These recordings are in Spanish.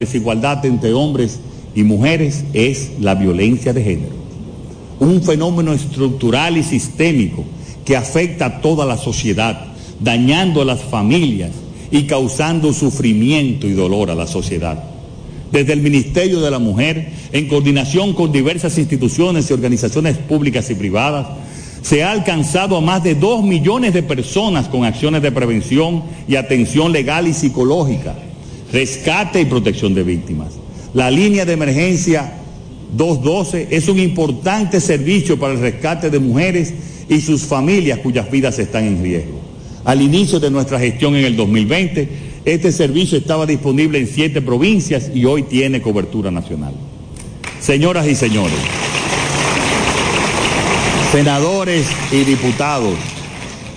desigualdad entre hombres y mujeres es la violencia de género. Un fenómeno estructural y sistémico que afecta a toda la sociedad, dañando a las familias y causando sufrimiento y dolor a la sociedad. Desde el Ministerio de la Mujer, en coordinación con diversas instituciones y organizaciones públicas y privadas, se ha alcanzado a más de dos millones de personas con acciones de prevención y atención legal y psicológica rescate y protección de víctimas. La línea de emergencia 212 es un importante servicio para el rescate de mujeres y sus familias cuyas vidas están en riesgo. Al inicio de nuestra gestión en el 2020, este servicio estaba disponible en siete provincias y hoy tiene cobertura nacional. Señoras y señores, senadores y diputados,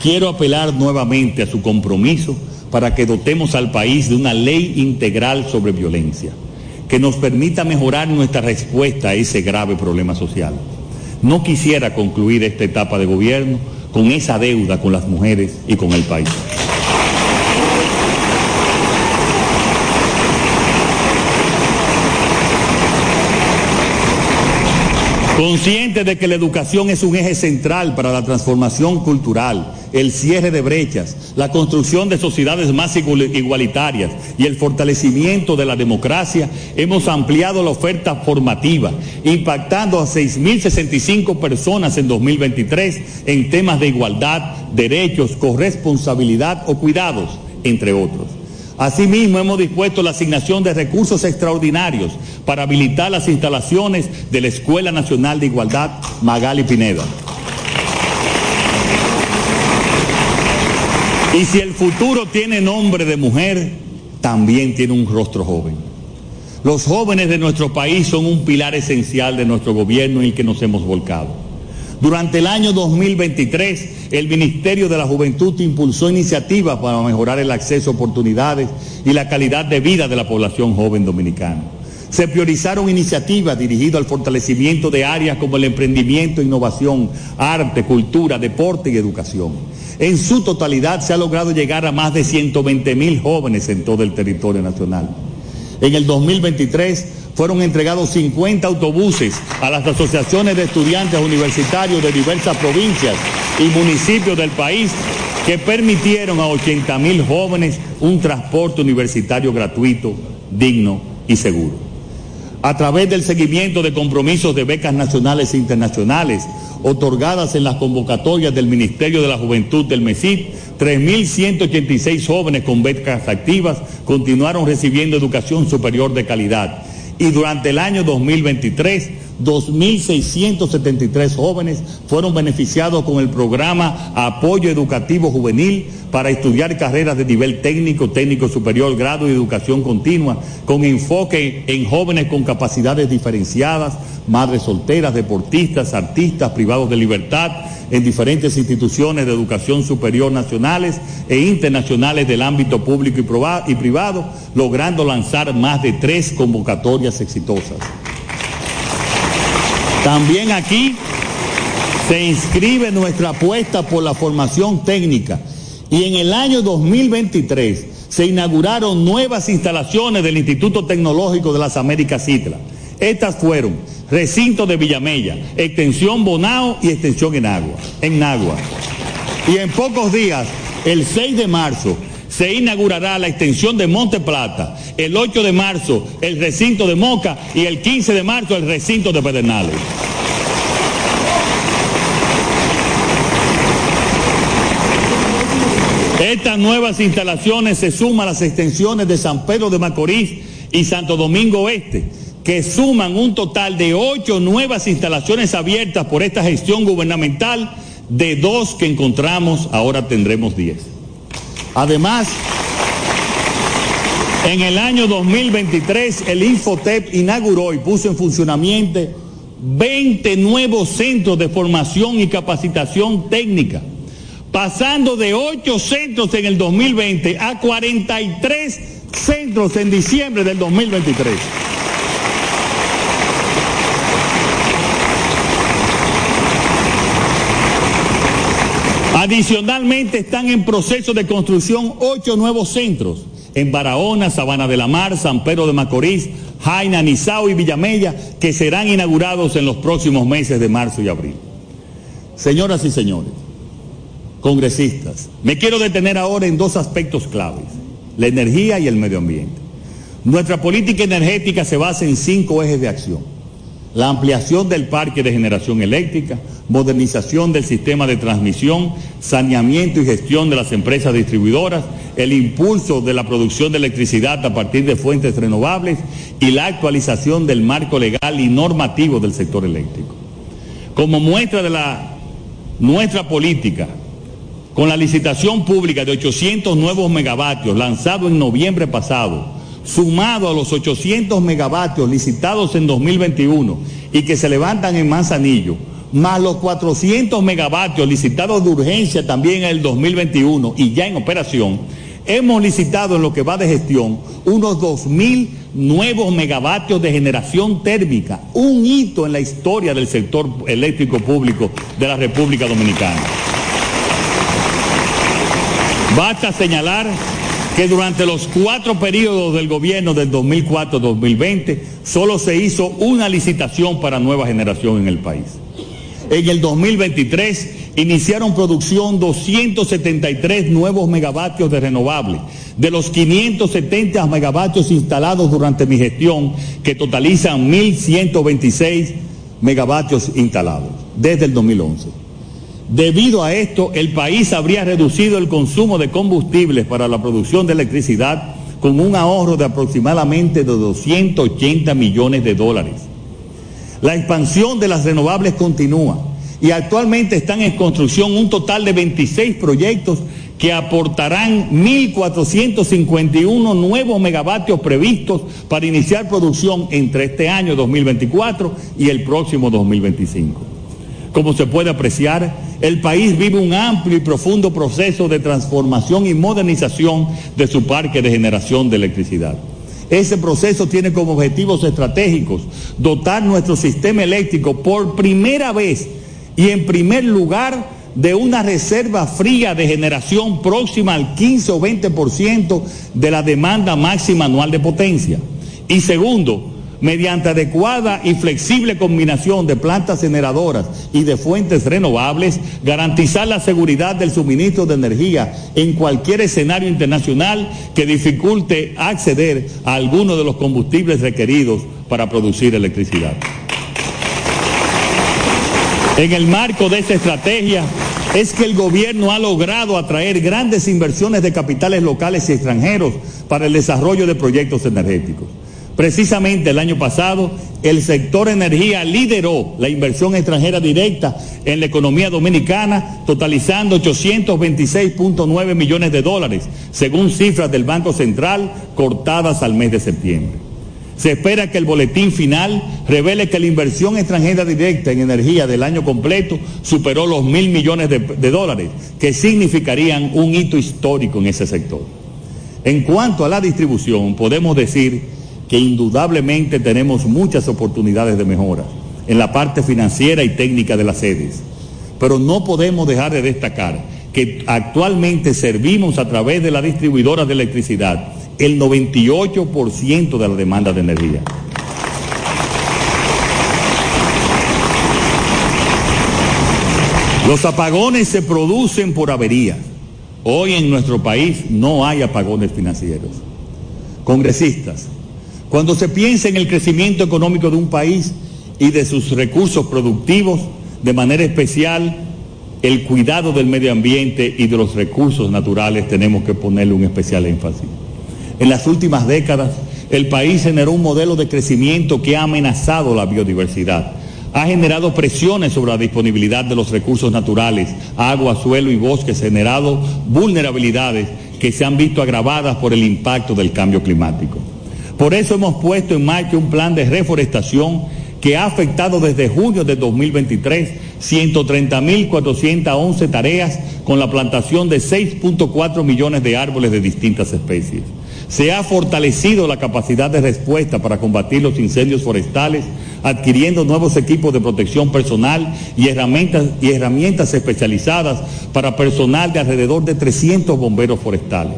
quiero apelar nuevamente a su compromiso para que dotemos al país de una ley integral sobre violencia, que nos permita mejorar nuestra respuesta a ese grave problema social. No quisiera concluir esta etapa de gobierno con esa deuda con las mujeres y con el país. Consciente de que la educación es un eje central para la transformación cultural, el cierre de brechas, la construcción de sociedades más igualitarias y el fortalecimiento de la democracia, hemos ampliado la oferta formativa, impactando a 6.065 personas en 2023 en temas de igualdad, derechos, corresponsabilidad o cuidados, entre otros. Asimismo, hemos dispuesto la asignación de recursos extraordinarios para habilitar las instalaciones de la Escuela Nacional de Igualdad Magali Pineda. Y si el futuro tiene nombre de mujer, también tiene un rostro joven. Los jóvenes de nuestro país son un pilar esencial de nuestro gobierno en el que nos hemos volcado. Durante el año 2023, el Ministerio de la Juventud impulsó iniciativas para mejorar el acceso a oportunidades y la calidad de vida de la población joven dominicana. Se priorizaron iniciativas dirigidas al fortalecimiento de áreas como el emprendimiento, innovación, arte, cultura, deporte y educación. En su totalidad se ha logrado llegar a más de 120 mil jóvenes en todo el territorio nacional. En el 2023 fueron entregados 50 autobuses a las asociaciones de estudiantes universitarios de diversas provincias y municipios del país que permitieron a 80 mil jóvenes un transporte universitario gratuito, digno y seguro. A través del seguimiento de compromisos de becas nacionales e internacionales otorgadas en las convocatorias del Ministerio de la Juventud del MESID, 3.186 jóvenes con becas activas continuaron recibiendo educación superior de calidad y durante el año 2023 2.673 jóvenes fueron beneficiados con el programa Apoyo Educativo Juvenil para estudiar carreras de nivel técnico, técnico superior, grado y educación continua, con enfoque en jóvenes con capacidades diferenciadas, madres solteras, deportistas, artistas, privados de libertad, en diferentes instituciones de educación superior nacionales e internacionales del ámbito público y privado, logrando lanzar más de tres convocatorias exitosas. También aquí se inscribe nuestra apuesta por la formación técnica y en el año 2023 se inauguraron nuevas instalaciones del Instituto Tecnológico de las Américas Citla. Estas fueron recinto de Villamella, extensión Bonao y extensión en Agua. Y en pocos días, el 6 de marzo, se inaugurará la extensión de Monte Plata, el 8 de marzo el recinto de Moca y el 15 de marzo el recinto de Pedernales. Estas nuevas instalaciones se suman a las extensiones de San Pedro de Macorís y Santo Domingo Oeste, que suman un total de ocho nuevas instalaciones abiertas por esta gestión gubernamental, de dos que encontramos, ahora tendremos diez. Además, en el año 2023 el Infotep inauguró y puso en funcionamiento 20 nuevos centros de formación y capacitación técnica, pasando de 8 centros en el 2020 a 43 centros en diciembre del 2023. Adicionalmente están en proceso de construcción ocho nuevos centros en Barahona, Sabana de la Mar, San Pedro de Macorís, Jaina, Nizao y Villamella, que serán inaugurados en los próximos meses de marzo y abril. Señoras y señores, congresistas, me quiero detener ahora en dos aspectos claves, la energía y el medio ambiente. Nuestra política energética se basa en cinco ejes de acción. La ampliación del parque de generación eléctrica, modernización del sistema de transmisión, saneamiento y gestión de las empresas distribuidoras, el impulso de la producción de electricidad a partir de fuentes renovables y la actualización del marco legal y normativo del sector eléctrico. Como muestra de la, nuestra política, con la licitación pública de 800 nuevos megavatios lanzado en noviembre pasado, sumado a los 800 megavatios licitados en 2021 y que se levantan en Manzanillo, más los 400 megavatios licitados de urgencia también en el 2021 y ya en operación, hemos licitado en lo que va de gestión unos 2.000 nuevos megavatios de generación térmica, un hito en la historia del sector eléctrico público de la República Dominicana. Basta señalar que durante los cuatro periodos del gobierno del 2004-2020 solo se hizo una licitación para nueva generación en el país. En el 2023 iniciaron producción 273 nuevos megavatios de renovables, de los 570 megavatios instalados durante mi gestión, que totalizan 1.126 megavatios instalados desde el 2011. Debido a esto, el país habría reducido el consumo de combustibles para la producción de electricidad con un ahorro de aproximadamente de 280 millones de dólares. La expansión de las renovables continúa y actualmente están en construcción un total de 26 proyectos que aportarán 1.451 nuevos megavatios previstos para iniciar producción entre este año 2024 y el próximo 2025. Como se puede apreciar, el país vive un amplio y profundo proceso de transformación y modernización de su parque de generación de electricidad. Ese proceso tiene como objetivos estratégicos dotar nuestro sistema eléctrico por primera vez y en primer lugar de una reserva fría de generación próxima al 15 o 20% de la demanda máxima anual de potencia. Y segundo, mediante adecuada y flexible combinación de plantas generadoras y de fuentes renovables, garantizar la seguridad del suministro de energía en cualquier escenario internacional que dificulte acceder a alguno de los combustibles requeridos para producir electricidad. En el marco de esta estrategia es que el gobierno ha logrado atraer grandes inversiones de capitales locales y extranjeros para el desarrollo de proyectos energéticos. Precisamente el año pasado, el sector energía lideró la inversión extranjera directa en la economía dominicana, totalizando 826.9 millones de dólares, según cifras del Banco Central cortadas al mes de septiembre. Se espera que el boletín final revele que la inversión extranjera directa en energía del año completo superó los mil millones de, dólares, que significarían un hito histórico en ese sector. En cuanto a la distribución, podemos decir que indudablemente tenemos muchas oportunidades de mejora en la parte financiera y técnica de las sedes. Pero no podemos dejar de destacar que actualmente servimos a través de la distribuidora de electricidad el 98% de la demanda de energía. Los apagones se producen por averías. Hoy en nuestro país no hay apagones financieros. Congresistas, cuando se piensa en el crecimiento económico de un país y de sus recursos productivos, de manera especial el cuidado del medio ambiente y de los recursos naturales, tenemos que ponerle un especial énfasis. En las últimas décadas, el país generó un modelo de crecimiento que ha amenazado la biodiversidad. Ha generado presiones sobre la disponibilidad de los recursos naturales, agua, suelo y bosques, generado vulnerabilidades que se han visto agravadas por el impacto del cambio climático. Por eso hemos puesto en marcha un plan de reforestación que ha afectado desde junio de 2023 130.411 tareas con la plantación de 6.4 millones de árboles de distintas especies. Se ha fortalecido la capacidad de respuesta para combatir los incendios forestales, adquiriendo nuevos equipos de protección personal y herramientas, y herramientas especializadas para personal de alrededor de 300 bomberos forestales.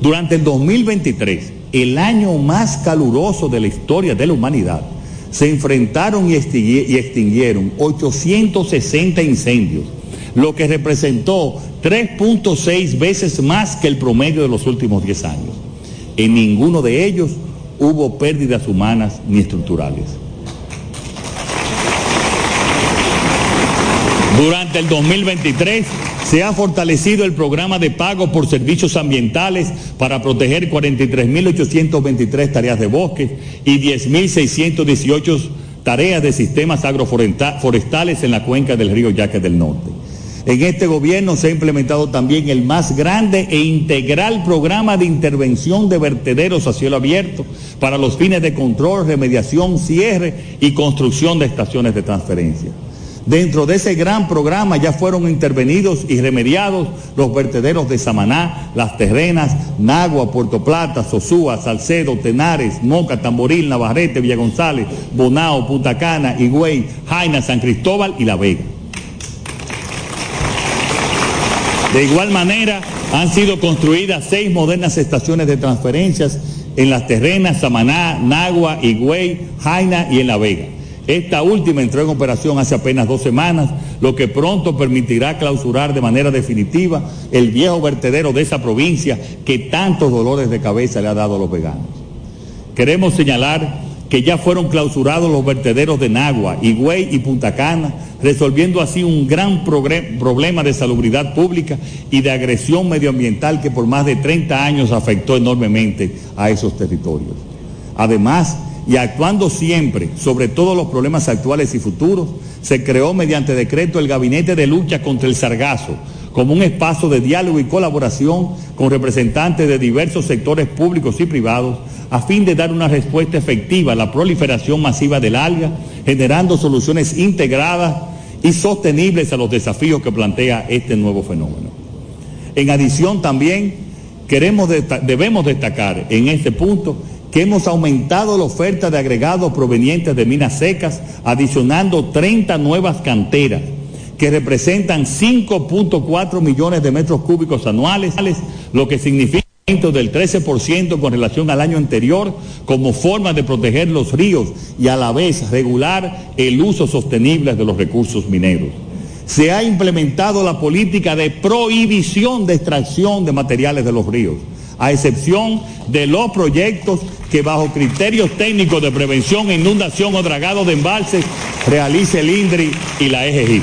Durante el 2023, el año más caluroso de la historia de la humanidad, se enfrentaron y extinguieron 860 incendios, lo que representó 3.6 veces más que el promedio de los últimos 10 años. En ninguno de ellos hubo pérdidas humanas ni estructurales. Durante el 2023 se ha fortalecido el programa de pago por servicios ambientales para proteger 43.823 tareas de bosques y 10.618 tareas de sistemas agroforestales en la cuenca del río Yaque del Norte. En este gobierno se ha implementado también el más grande e integral programa de intervención de vertederos a cielo abierto para los fines de control, remediación, cierre y construcción de estaciones de transferencia. Dentro de ese gran programa ya fueron intervenidos y remediados los vertederos de Samaná, Las Terrenas, Nagua, Puerto Plata, Sosúa, Salcedo, Tenares, Moca, Tamboril, Navarrete, Villa González, Bonao, Punta Cana, Higüey, Jaina, San Cristóbal y La Vega. De igual manera, han sido construidas seis modernas estaciones de transferencias en Las Terrenas, Samaná, Nagua, Higüey, Jaina y en La Vega. Esta última entró en operación hace apenas dos semanas, lo que pronto permitirá clausurar de manera definitiva el viejo vertedero de esa provincia que tantos dolores de cabeza le ha dado a los veganos. Queremos señalar que ya fueron clausurados los vertederos de Nagua, Higüey y Punta Cana, resolviendo así un gran problema de salubridad pública y de agresión medioambiental que por más de 30 años afectó enormemente a esos territorios. Además, y actuando siempre sobre todos los problemas actuales y futuros, se creó mediante decreto el Gabinete de Lucha contra el Sargazo, como un espacio de diálogo y colaboración con representantes de diversos sectores públicos y privados, a fin de dar una respuesta efectiva a la proliferación masiva del alga, generando soluciones integradas y sostenibles a los desafíos que plantea este nuevo fenómeno. En adición también queremos debemos destacar en este punto que hemos aumentado la oferta de agregados provenientes de minas secas, adicionando 30 nuevas canteras que representan 5.4 millones de metros cúbicos anuales, lo que significa un aumento del 13% con relación al año anterior, como forma de proteger los ríos y a la vez regular el uso sostenible de los recursos mineros. Se ha implementado la política de prohibición de extracción de materiales de los ríos a excepción de los proyectos que bajo criterios técnicos de prevención, inundación o dragado de embalses realice el INDRI y la EGI.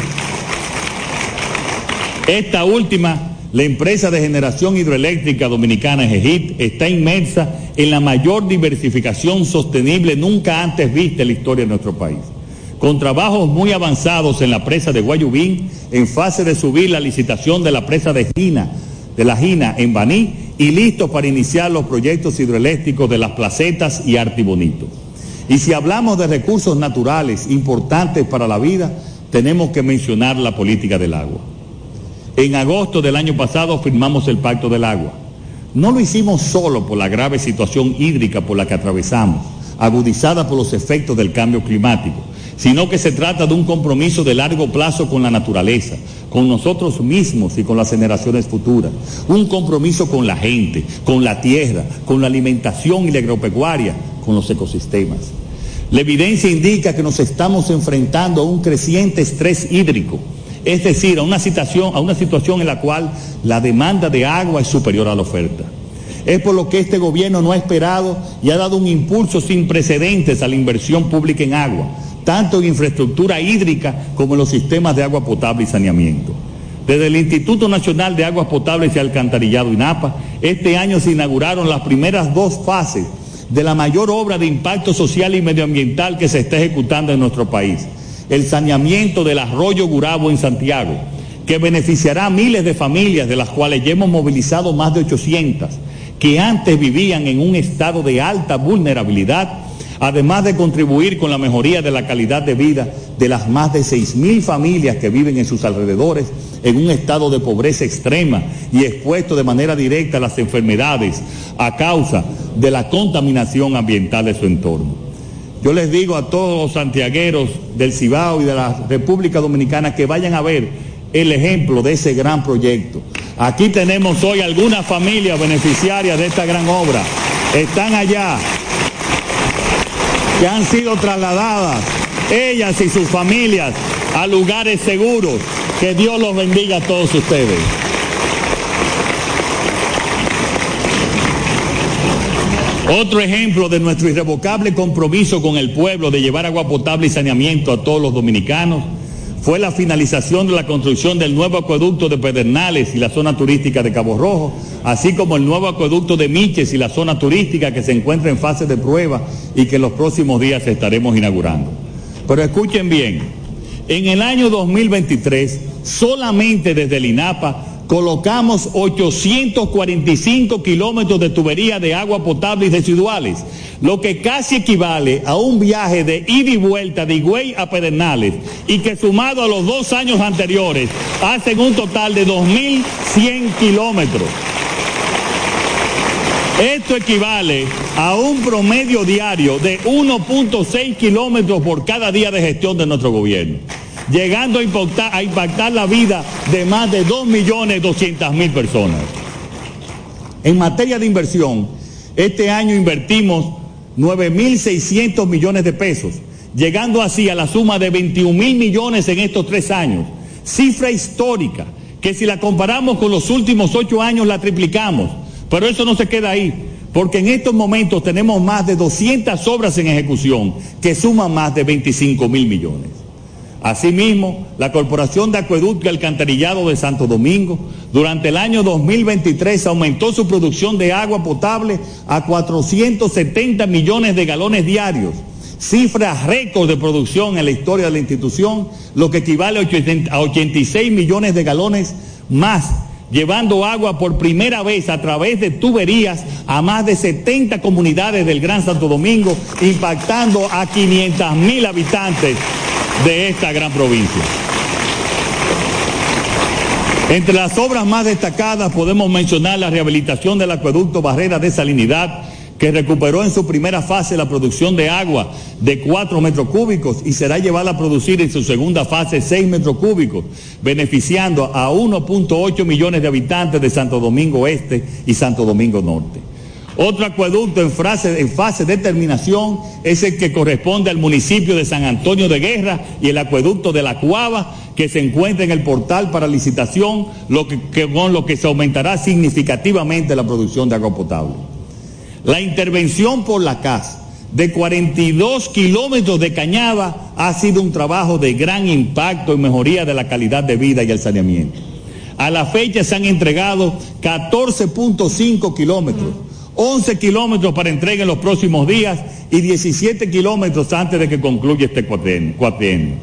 Esta última, la empresa de generación hidroeléctrica dominicana EGIT, está inmersa en la mayor diversificación sostenible nunca antes vista en la historia de nuestro país. Con trabajos muy avanzados en la presa de Guayubín, en fase de subir la licitación de la presa de Gina, de la Gina en Baní y listos para iniciar los proyectos hidroeléctricos de las placetas y Artibonito. Y si hablamos de recursos naturales importantes para la vida, tenemos que mencionar la política del agua. En agosto del año pasado firmamos el Pacto del Agua. No lo hicimos solo por la grave situación hídrica por la que atravesamos, agudizada por los efectos del cambio climático, sino que se trata de un compromiso de largo plazo con la naturaleza, con nosotros mismos y con las generaciones futuras, un compromiso con la gente, con la tierra, con la alimentación y la agropecuaria, con los ecosistemas. La evidencia indica que nos estamos enfrentando a un creciente estrés hídrico, es decir, a una situación, a una situación en la cual la demanda de agua es superior a la oferta. Es por lo que este gobierno no ha esperado y ha dado un impulso sin precedentes a la inversión pública en agua tanto en infraestructura hídrica como en los sistemas de agua potable y saneamiento. Desde el Instituto Nacional de Aguas Potables y Alcantarillado INAPA, este año se inauguraron las primeras dos fases de la mayor obra de impacto social y medioambiental que se está ejecutando en nuestro país, el saneamiento del arroyo Gurabo en Santiago, que beneficiará a miles de familias, de las cuales ya hemos movilizado más de 800, que antes vivían en un estado de alta vulnerabilidad además de contribuir con la mejoría de la calidad de vida de las más de 6.000 familias que viven en sus alrededores en un estado de pobreza extrema y expuesto de manera directa a las enfermedades a causa de la contaminación ambiental de su entorno. Yo les digo a todos los santiagueros del Cibao y de la República Dominicana que vayan a ver el ejemplo de ese gran proyecto, Aquí tenemos hoy algunas familias beneficiarias de esta gran obra. Están allá, que han sido trasladadas, ellas y sus familias, a lugares seguros. Que Dios los bendiga a todos ustedes. Otro ejemplo de nuestro irrevocable compromiso con el pueblo de llevar agua potable y saneamiento a todos los dominicanos fue la finalización de la construcción del nuevo acueducto de Pedernales y la zona turística de Cabo Rojo, así como el nuevo acueducto de Miches y la zona turística que se encuentra en fase de prueba y que en los próximos días estaremos inaugurando. Pero escuchen bien, en el año 2023, solamente desde el INAPA, colocamos 845 kilómetros de tubería de agua potable y residuales, lo que casi equivale a un viaje de ida y vuelta de Higüey a Pedernales y que sumado a los dos años anteriores hacen un total de 2.100 kilómetros. Esto equivale a un promedio diario de 1.6 kilómetros por cada día de gestión de nuestro gobierno llegando a impactar, la vida de más de 2.200.000 personas. En materia de inversión, este año invertimos 9.600 millones de pesos, llegando así a la suma de 21 mil millones en estos tres años. Cifra histórica, que si la comparamos con los últimos ocho años la triplicamos. Pero eso no se queda ahí, porque en estos momentos tenemos más de 200 obras en ejecución, que suman más de 25 mil millones. Asimismo, la Corporación de Acueducto y Alcantarillado de Santo Domingo durante el año 2023 aumentó su producción de agua potable a 470 millones de galones diarios, cifra récord de producción en la historia de la institución, lo que equivale a 86 millones de galones más llevando agua por primera vez a través de tuberías a más de 70 comunidades del Gran Santo Domingo, impactando a 500 mil habitantes de esta gran provincia. Entre las obras más destacadas podemos mencionar la rehabilitación del acueducto Barrera de Salinidad, que recuperó en su primera fase la producción de agua de 4 metros cúbicos y será llevada a producir en su segunda fase 6 metros cúbicos, beneficiando a 1.8 millones de habitantes de Santo Domingo Este y Santo Domingo Norte. Otro acueducto en, en fase de terminación es el que corresponde al municipio de San Antonio de Guerra y el acueducto de La Cuava, que se encuentra en el portal para licitación, lo que, con lo que se aumentará significativamente la producción de agua potable. La intervención por la CAS de 42 kilómetros de cañada ha sido un trabajo de gran impacto y mejoría de la calidad de vida y el saneamiento. A la fecha se han entregado 14.5 kilómetros 11 kilómetros para entrega en los próximos días y 17 kilómetros antes de que concluya este cuatrienio.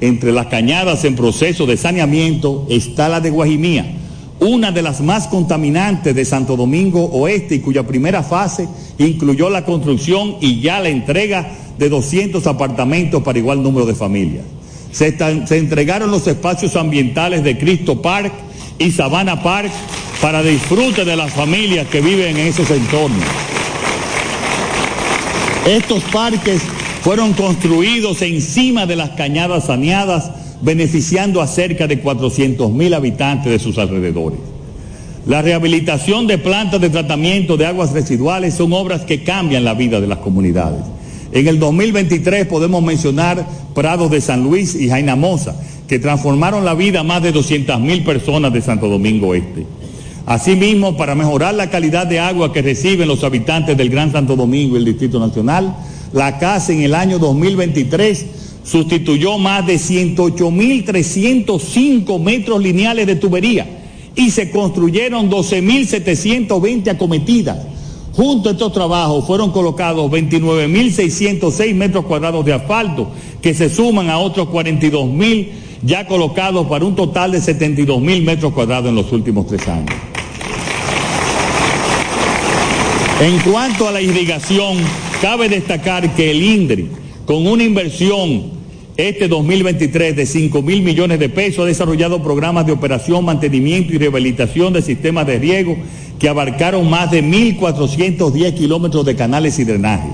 Entre las cañadas en proceso de saneamiento está la de Guajimía, una de las más contaminantes de Santo Domingo Oeste y cuya primera fase incluyó la construcción y ya la entrega de 200 apartamentos para igual número de familias. Se, se entregaron los espacios ambientales de Cristo Park y Sabana Park para disfrute de las familias que viven en esos entornos. Estos parques fueron construidos encima de las cañadas saneadas, beneficiando a cerca de 400 mil habitantes de sus alrededores. La rehabilitación de plantas de tratamiento de aguas residuales son obras que cambian la vida de las comunidades. En el 2023 podemos mencionar Prados de San Luis y Jaina Mosa, que transformaron la vida a más de 200 mil personas de Santo Domingo Este. Asimismo, para mejorar la calidad de agua que reciben los habitantes del Gran Santo Domingo y el Distrito Nacional, la CAS en el año 2023 sustituyó más de 108.305 metros lineales de tubería y se construyeron 12.720 acometidas. Junto a estos trabajos fueron colocados 29.606 metros cuadrados de asfalto, que se suman a otros 42.000 ya colocados para un total de 72.000 metros cuadrados en los últimos tres años. En cuanto a la irrigación, cabe destacar que el INDRI, con una inversión este 2023 de 5 mil millones de pesos, ha desarrollado programas de operación, mantenimiento y rehabilitación de sistemas de riego que abarcaron más de 1.410 kilómetros de canales y drenajes,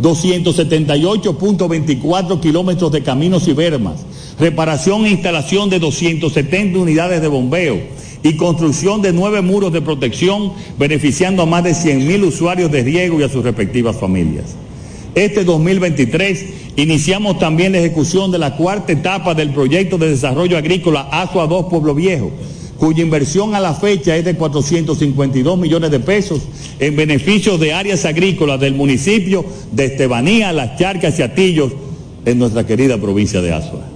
278.24 kilómetros de caminos y vermas, reparación e instalación de 270 unidades de bombeo, y construcción de nueve muros de protección, beneficiando a más de 100.000 usuarios de riego y a sus respectivas familias. Este 2023 iniciamos también la ejecución de la cuarta etapa del proyecto de desarrollo agrícola ASUA 2 Pueblo Viejo, cuya inversión a la fecha es de 452 millones de pesos en beneficio de áreas agrícolas del municipio de Estebanía, Las Charcas y Atillos, en nuestra querida provincia de Asua.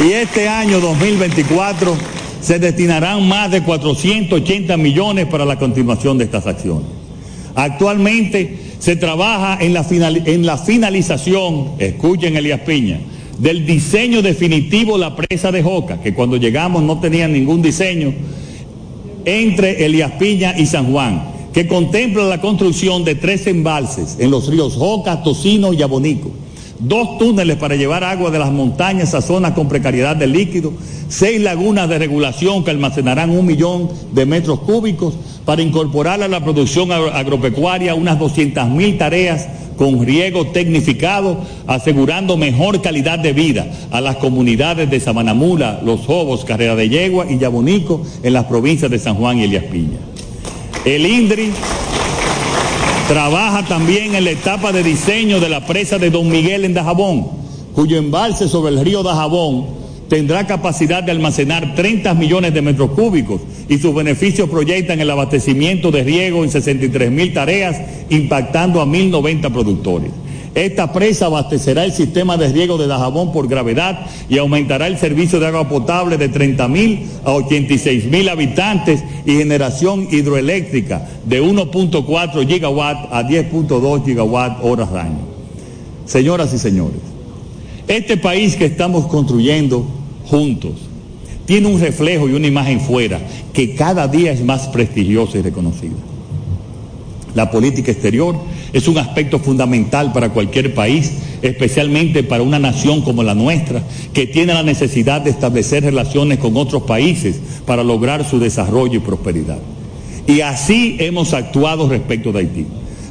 Y este año 2024 se destinarán más de 480 millones para la continuación de estas acciones. Actualmente se trabaja en la, en finalización, escuchen Elías Piña, del diseño definitivo de la presa de Joca, que cuando llegamos no tenía ningún diseño, entre Elías Piña y San Juan, que contempla la construcción de tres embalses en los ríos Joca, Tocino y Abonico dos túneles para llevar agua de las montañas a zonas con precariedad de líquido, seis lagunas de regulación que almacenarán un millón de metros cúbicos para incorporar a la producción agropecuaria unas 200 mil tareas con riego tecnificado, asegurando mejor calidad de vida a las comunidades de Samanamula, Los Jobos, Carrera de Yegua y Yabonico en las provincias de San Juan y Elias Piña. El INDRI Trabaja también en la etapa de diseño de la presa de Don Miguel en Dajabón, cuyo embalse sobre el río Dajabón tendrá capacidad de almacenar 30 millones de metros cúbicos y sus beneficios proyectan el abastecimiento de riego en 63 mil tareas, impactando a 1.090 productores. Esta presa abastecerá el sistema de riego de Dajabón por gravedad y aumentará el servicio de agua potable de 30 mil a 86 mil habitantes y generación hidroeléctrica de 1.4 gigawatt a 10.2 gigawatt horas año. Señoras y señores, este país que estamos construyendo juntos tiene un reflejo y una imagen fuera que cada día es más prestigiosa y reconocida. La política exterior es un aspecto fundamental para cualquier país, especialmente para una nación como la nuestra, que tiene la necesidad de establecer relaciones con otros países para lograr su desarrollo y prosperidad. Y así hemos actuado respecto de Haití.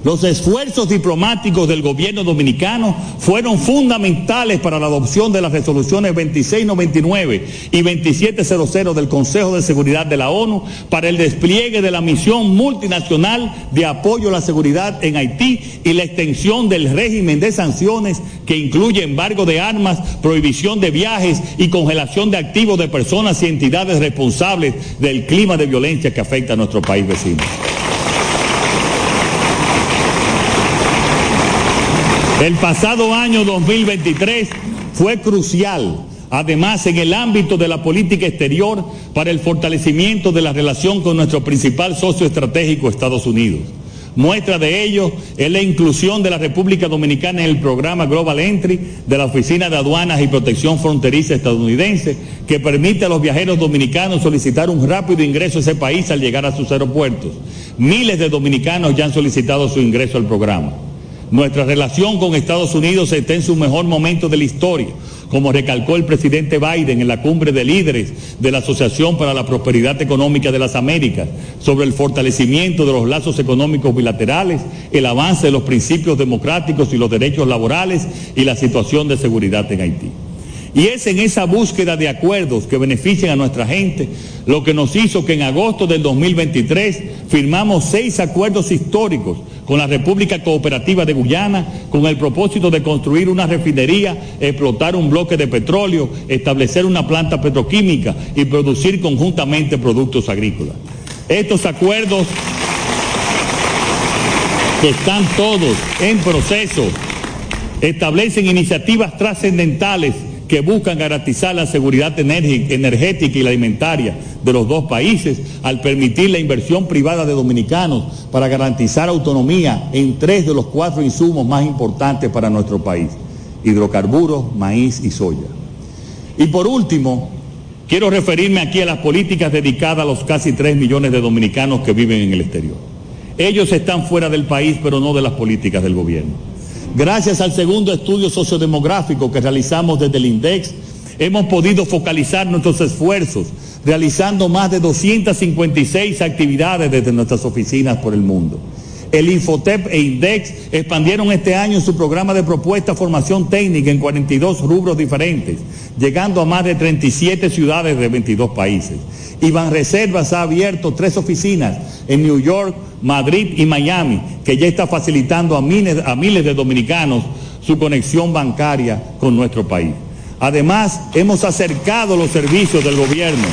Los esfuerzos diplomáticos del gobierno dominicano fueron fundamentales para la adopción de las resoluciones 2699 y 2700 del Consejo de Seguridad de la ONU para el despliegue de la misión multinacional de apoyo a la seguridad en Haití y la extensión del régimen de sanciones que incluye embargo de armas, prohibición de viajes y congelación de activos de personas y entidades responsables del clima de violencia que afecta a nuestro país vecino. El pasado año 2023 fue crucial, además en el ámbito de la política exterior, para el fortalecimiento de la relación con nuestro principal socio estratégico, Estados Unidos. Muestra de ello es la inclusión de la República Dominicana en el programa Global Entry de la Oficina de Aduanas y Protección Fronteriza estadounidense, que permite a los viajeros dominicanos solicitar un rápido ingreso a ese país al llegar a sus aeropuertos. Miles de dominicanos ya han solicitado su ingreso al programa. Nuestra relación con Estados Unidos está en su mejor momento de la historia, como recalcó el presidente Biden en la cumbre de líderes de la Asociación para la Prosperidad Económica de las Américas, sobre el fortalecimiento de los lazos económicos bilaterales, el avance de los principios democráticos y los derechos laborales y la situación de seguridad en Haití. Y es en esa búsqueda de acuerdos que beneficien a nuestra gente lo que nos hizo que en agosto del 2023 firmamos seis acuerdos históricos con la República Cooperativa de Guyana con el propósito de construir una refinería, explotar un bloque de petróleo, establecer una planta petroquímica y producir conjuntamente productos agrícolas. Estos acuerdos que están todos en proceso establecen iniciativas trascendentales que buscan garantizar la seguridad energética y la alimentaria de los dos países al permitir la inversión privada de dominicanos para garantizar autonomía en tres de los cuatro insumos más importantes para nuestro país, hidrocarburos, maíz y soya. Y por último, quiero referirme aquí a las políticas dedicadas a los casi tres millones de dominicanos que viven en el exterior. Ellos están fuera del país, pero no de las políticas del gobierno. Gracias al segundo estudio sociodemográfico que realizamos desde el INDEX, hemos podido focalizar nuestros esfuerzos realizando más de 256 actividades desde nuestras oficinas por el mundo. El Infotep e INDEX expandieron este año su programa de propuesta formación técnica en 42 rubros diferentes, llegando a más de 37 ciudades de 22 países. Iván Reservas ha abierto tres oficinas en New York, Madrid y Miami, que ya está facilitando a miles, a miles de dominicanos su conexión bancaria con nuestro país. Además, hemos acercado los servicios del gobierno.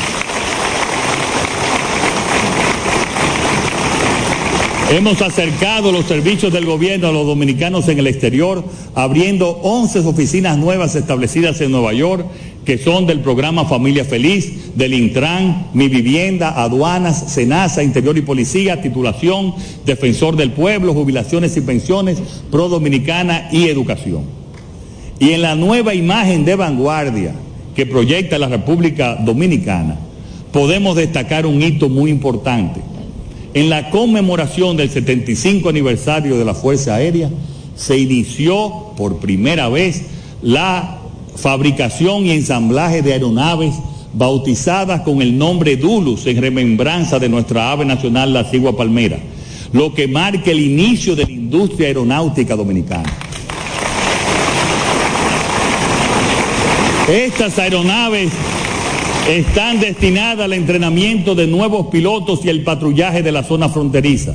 Hemos acercado los servicios del gobierno a los dominicanos en el exterior, abriendo 11 oficinas nuevas establecidas en Nueva York, que son del programa Familia Feliz, del Intran, Mi Vivienda, Aduanas, Senasa, Interior y Policía, Titulación, Defensor del Pueblo, Jubilaciones y Pensiones, Pro Dominicana y Educación. Y en la nueva imagen de vanguardia que proyecta la República Dominicana, podemos destacar un hito muy importante. En la conmemoración del 75 aniversario de la Fuerza Aérea, se inició por primera vez la fabricación y ensamblaje de aeronaves bautizadas con el nombre Dulus en remembranza de nuestra ave nacional, la cigua palmera, lo que marca el inicio de la industria aeronáutica dominicana. Estas aeronaves están destinadas al entrenamiento de nuevos pilotos y el patrullaje de la zona fronteriza.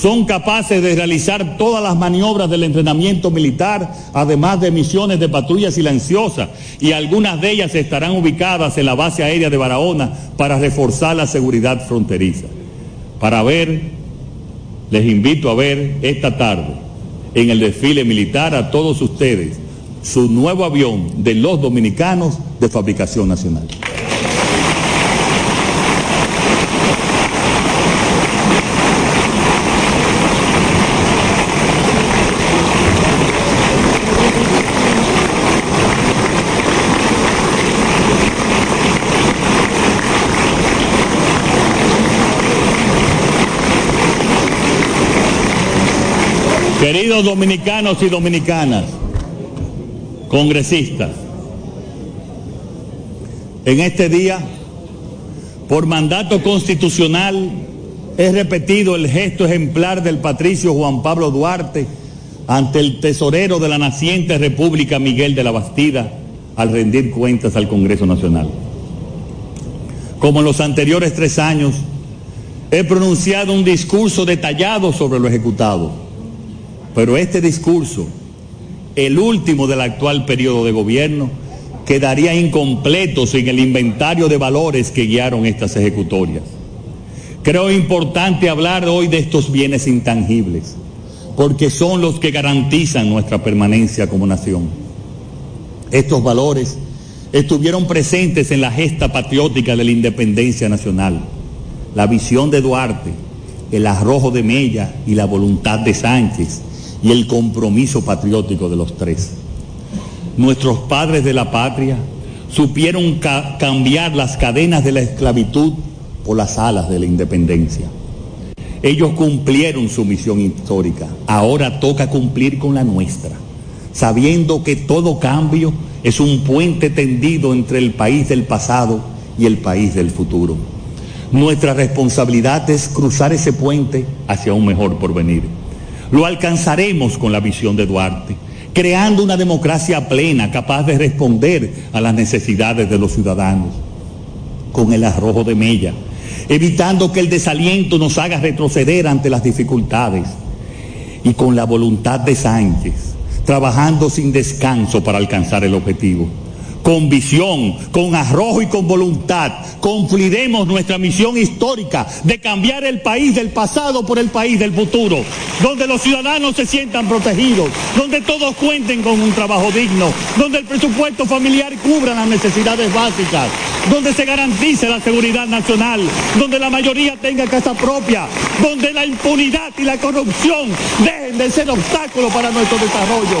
Son capaces de realizar todas las maniobras del entrenamiento militar, además de misiones de patrulla silenciosa, y algunas de ellas estarán ubicadas en la base aérea de Barahona para reforzar la seguridad fronteriza. Para ver, les invito a ver esta tarde en el desfile militar a todos ustedes su nuevo avión de los dominicanos de fabricación nacional. Queridos dominicanos y dominicanas, congresistas, en este día, por mandato constitucional, he repetido el gesto ejemplar del patricio Juan Pablo Duarte ante el tesorero de la naciente República Miguel de la Bastida al rendir cuentas al Congreso Nacional. Como en los anteriores tres años, he pronunciado un discurso detallado sobre lo ejecutado, pero este discurso el último del actual periodo de gobierno, quedaría incompleto sin el inventario de valores que guiaron estas ejecutorias. Creo importante hablar hoy de estos bienes intangibles, porque son los que garantizan nuestra permanencia como nación. Estos valores estuvieron presentes en la gesta patriótica de la independencia nacional, la visión de Duarte, el arrojo de Mella y la voluntad de Sánchez y el compromiso patriótico de los tres. Nuestros padres de la patria supieron cambiar las cadenas de la esclavitud por las alas de la independencia. Ellos cumplieron su misión histórica, ahora toca cumplir con la nuestra, sabiendo que todo cambio es un puente tendido entre el país del pasado y el país del futuro. Nuestra responsabilidad es cruzar ese puente hacia un mejor porvenir. Lo alcanzaremos con la visión de Duarte, creando una democracia plena capaz de responder a las necesidades de los ciudadanos, con el arrojo de Mella, evitando que el desaliento nos haga retroceder ante las dificultades. Y con la voluntad de Sánchez, trabajando sin descanso para alcanzar el objetivo con visión, con arrojo y con voluntad, cumpliremos nuestra misión histórica de cambiar el país del pasado por el país del futuro, donde los ciudadanos se sientan protegidos, donde todos cuenten con un trabajo digno, donde el presupuesto familiar cubra las necesidades básicas, donde se garantice la seguridad nacional, donde la mayoría tenga casa propia, donde la impunidad y la corrupción dejen de ser obstáculos para nuestro desarrollo.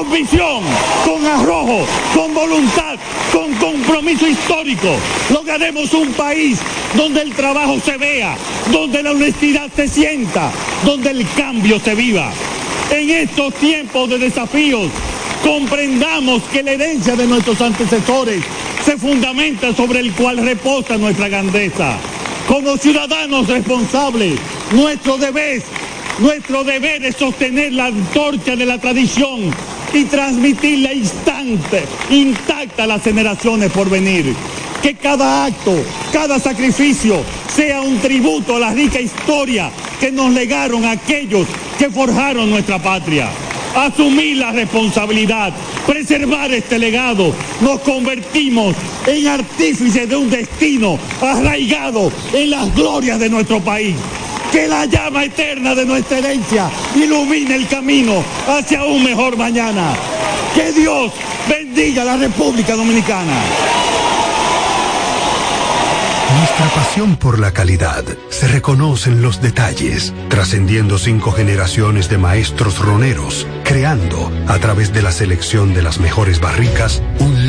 Con visión, con arrojo, con voluntad, con compromiso histórico, lograremos un país donde el trabajo se vea, donde la honestidad se sienta, donde el cambio se viva. En estos tiempos de desafíos, comprendamos que la herencia de nuestros antecesores se fundamenta sobre el cual reposa nuestra grandeza. Como ciudadanos responsables, nuestro deber Nuestro deber es sostener la antorcha de la tradición y transmitirla instante, intacta a las generaciones por venir. Que cada acto, cada sacrificio sea un tributo a la rica historia que nos legaron aquellos que forjaron nuestra patria. Asumir la responsabilidad, preservar este legado, nos convertimos en artífices de un destino arraigado en las glorias de nuestro país. Que la llama eterna de nuestra herencia ilumine el camino hacia un mejor mañana. Que Dios bendiga a la República Dominicana. Nuestra pasión por la calidad se reconoce en los detalles, trascendiendo cinco generaciones de maestros roneros, creando, a través de la selección de las mejores barricas, un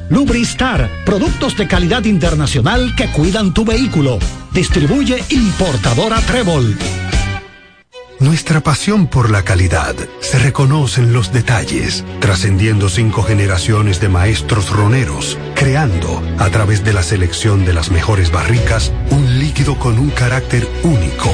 Lubristar, productos de calidad internacional que cuidan tu vehículo. Distribuye importadora Trébol. Nuestra pasión por la calidad se reconoce en los detalles, trascendiendo cinco generaciones de maestros roneros, creando, a través de la selección de las mejores barricas, un líquido con un carácter único,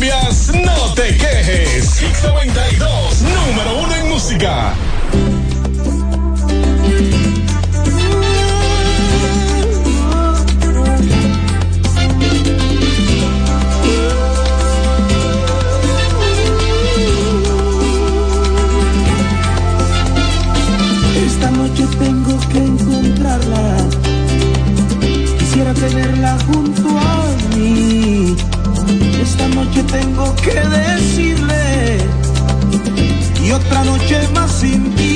No te quejes. X92, número uno en música. Esta noche tengo que encontrarla. Quisiera tenerla tengo que decirle. Y otra noche más sin ti.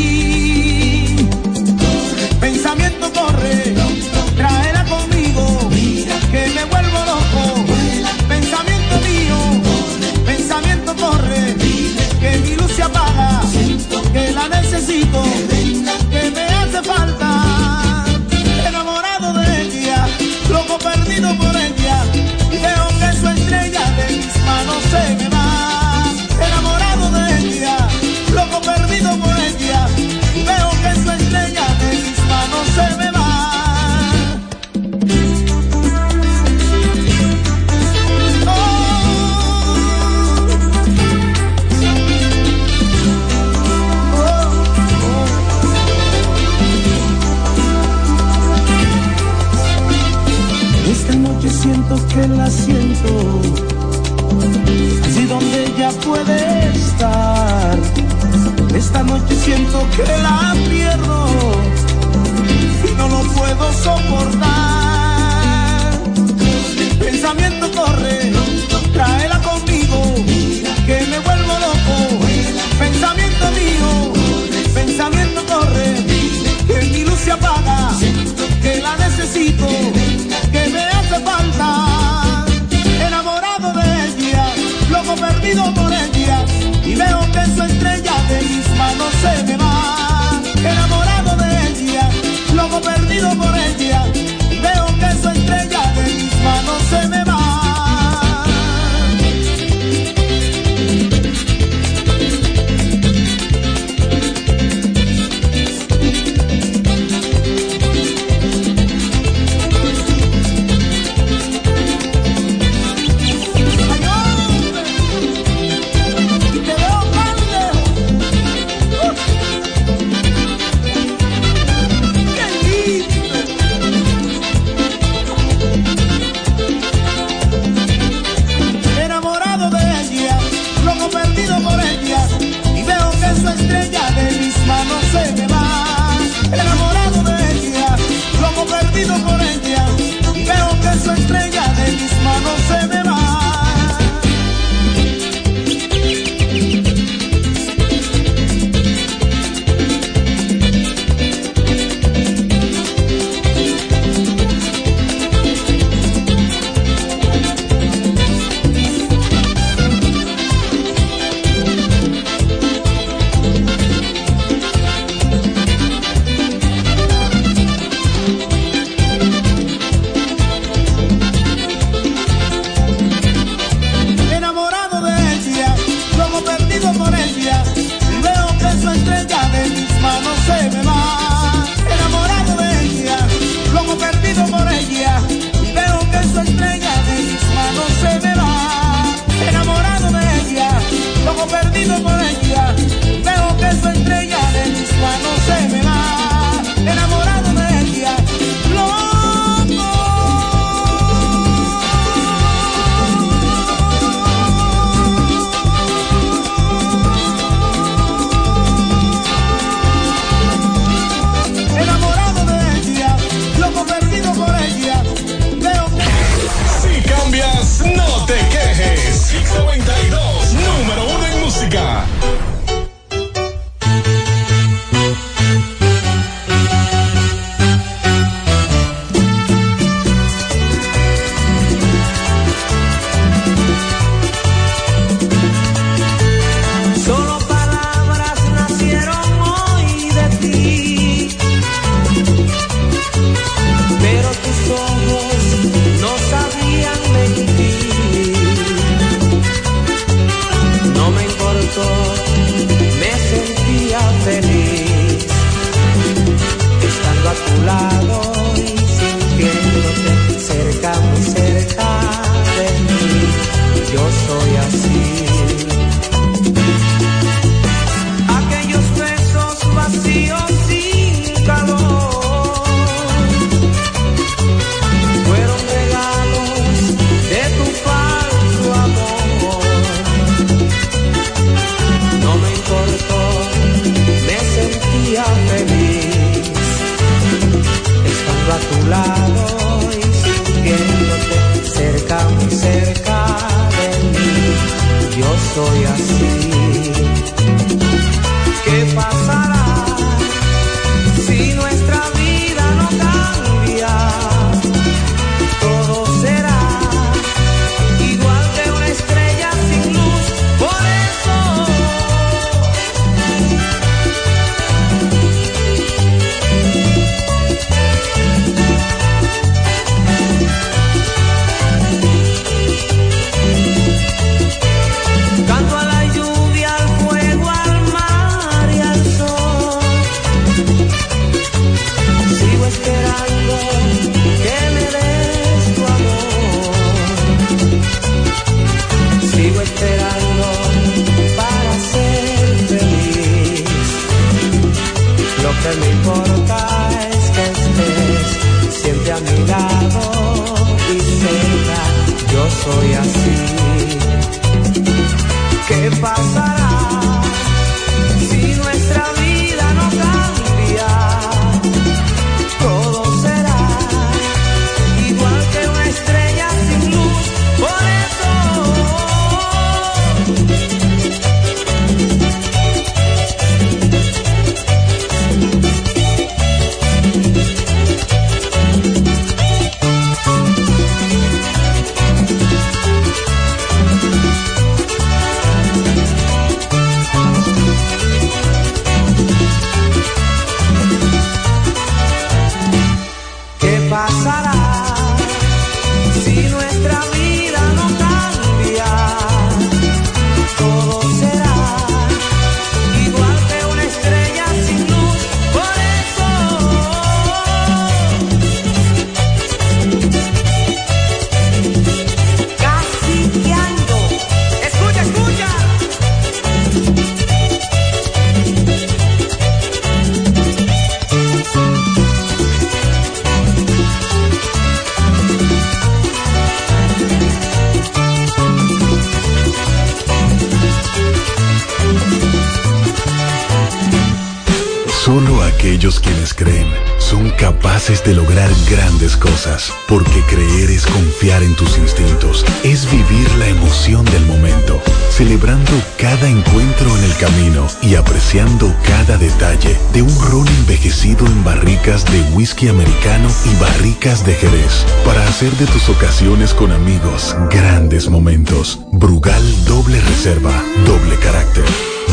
Cosas, porque creer es confiar en tus instintos, es vivir la emoción del momento, celebrando cada encuentro en el camino y apreciando cada detalle de un ron envejecido en barricas de whisky americano y barricas de Jerez, para hacer de tus ocasiones con amigos grandes momentos. Brugal doble reserva, doble carácter.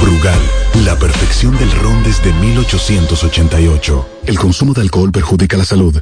Brugal, la perfección del ron desde 1888. El consumo de alcohol perjudica la salud.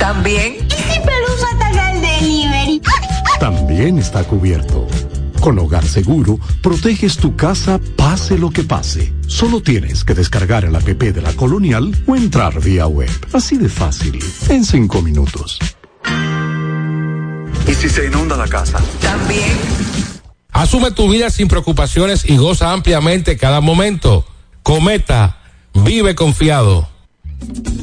También. ¿Y si Pelusa ataca el delivery? También está cubierto. Con Hogar Seguro, proteges tu casa pase lo que pase. Solo tienes que descargar el app de la Colonial o entrar vía web. Así de fácil, en cinco minutos. ¿Y si se inunda la casa? También. Asume tu vida sin preocupaciones y goza ampliamente cada momento. Cometa, vive confiado.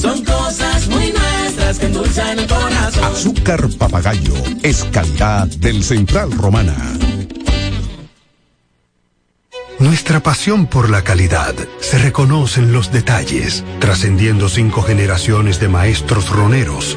Son cosas muy nuestras que endulzan el corazón. Azúcar papagayo es calidad del Central Romana. Nuestra pasión por la calidad se reconoce en los detalles, trascendiendo cinco generaciones de maestros roneros,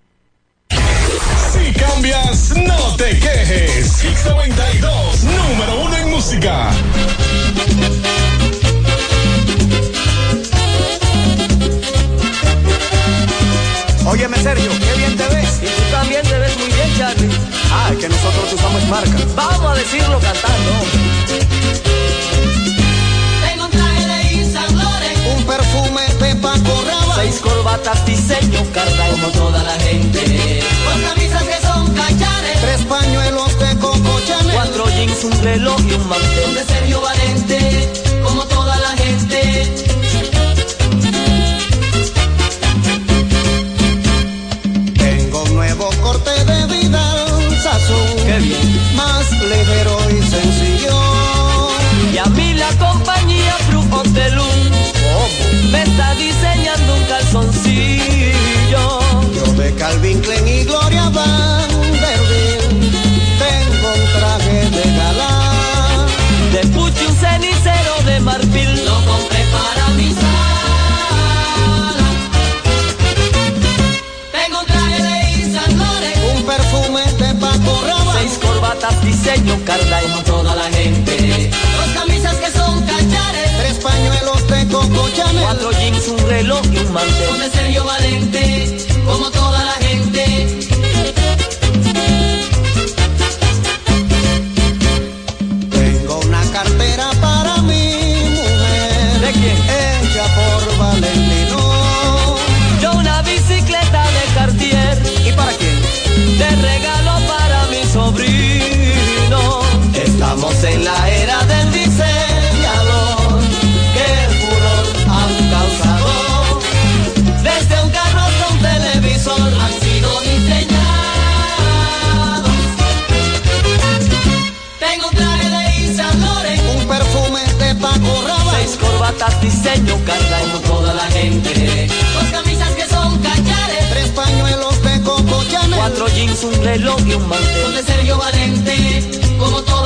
Cambias, no te quejes. X92, número uno en música. Óyeme, Sergio, qué bien te ves. Y tú también te ves muy bien, Charlie. Ah, es que nosotros usamos marca. Vamos a decirlo cantando. Tengo un traje de Yves Saint Laurent, Un perfume de Paco Rabanne. Seis corbatas, diseño, carga como toda la gente. Un reloj y un mantel. de Sergio Valente, como toda la gente. Tengo un nuevo corte de vida, sazón. Qué bien. Más ligero y sencillo. Y a mí la compañía of the Loom me está diseñando un calzoncillo. Yo de Calvin Klein Corbatas, diseño, carga como toda la gente. Dos camisas que son cachares, Tres pañuelos de Coco Chanel. Cuatro jeans, un reloj y un mantel. son de Sergio Valente, como toda la gente. diseño Carla y toda la gente. Dos camisas que son cachares, tres pañuelos de Coco Chanel, cuatro jeans, un reloj y un mantel. De Sergio Valente, como todo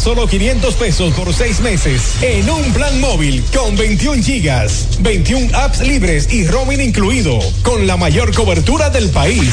solo 500 pesos por seis meses en un plan móvil con 21 gigas, 21 apps libres y roaming incluido, con la mayor cobertura del país.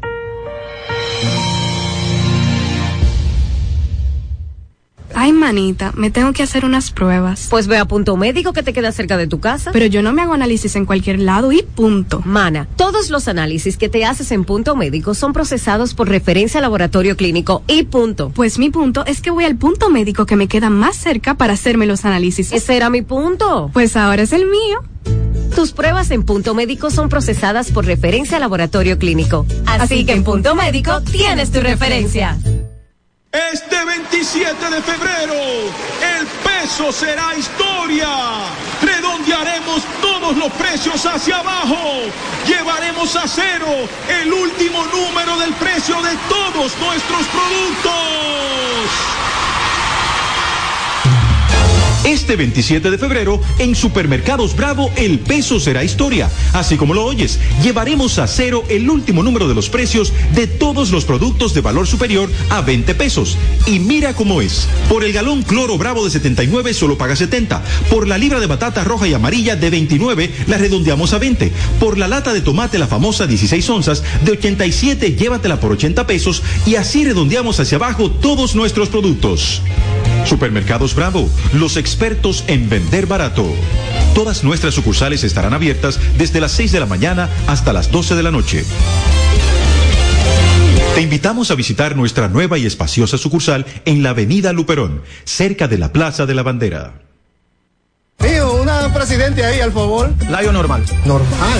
Ay, manita, me tengo que hacer unas pruebas. Pues ve a punto médico que te queda cerca de tu casa. Pero yo no me hago análisis en cualquier lado y punto. Mana, todos los análisis que te haces en punto médico son procesados por referencia al laboratorio clínico y punto. Pues mi punto es que voy al punto médico que me queda más cerca para hacerme los análisis. Ese era mi punto. Pues ahora es el mío. Tus pruebas en punto médico son procesadas por referencia al laboratorio clínico. Así, Así que en punto médico tienes tu referencia. Este 27 de febrero, el peso será historia. Redondearemos todos los precios hacia abajo. Llevaremos a cero el último número del precio de todos nuestros productos. Este 27 de febrero, en Supermercados Bravo, el peso será historia. Así como lo oyes, llevaremos a cero el último número de los precios de todos los productos de valor superior a 20 pesos. Y mira cómo es. Por el galón cloro Bravo de 79 solo paga 70. Por la libra de batata roja y amarilla de 29 la redondeamos a 20. Por la lata de tomate la famosa 16 onzas de 87 llévatela por 80 pesos y así redondeamos hacia abajo todos nuestros productos. Supermercados Bravo, los expertos en vender barato. Todas nuestras sucursales estarán abiertas desde las 6 de la mañana hasta las 12 de la noche. Te invitamos a visitar nuestra nueva y espaciosa sucursal en la Avenida Luperón, cerca de la Plaza de la Bandera. Tío, una presidente ahí, al favor. Layo normal. Normal.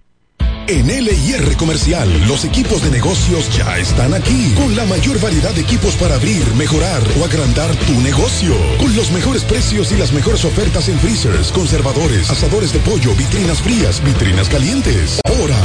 En LIR Comercial, los equipos de negocios ya están aquí, con la mayor variedad de equipos para abrir, mejorar o agrandar tu negocio, con los mejores precios y las mejores ofertas en freezers, conservadores, asadores de pollo, vitrinas frías, vitrinas calientes. Ahora,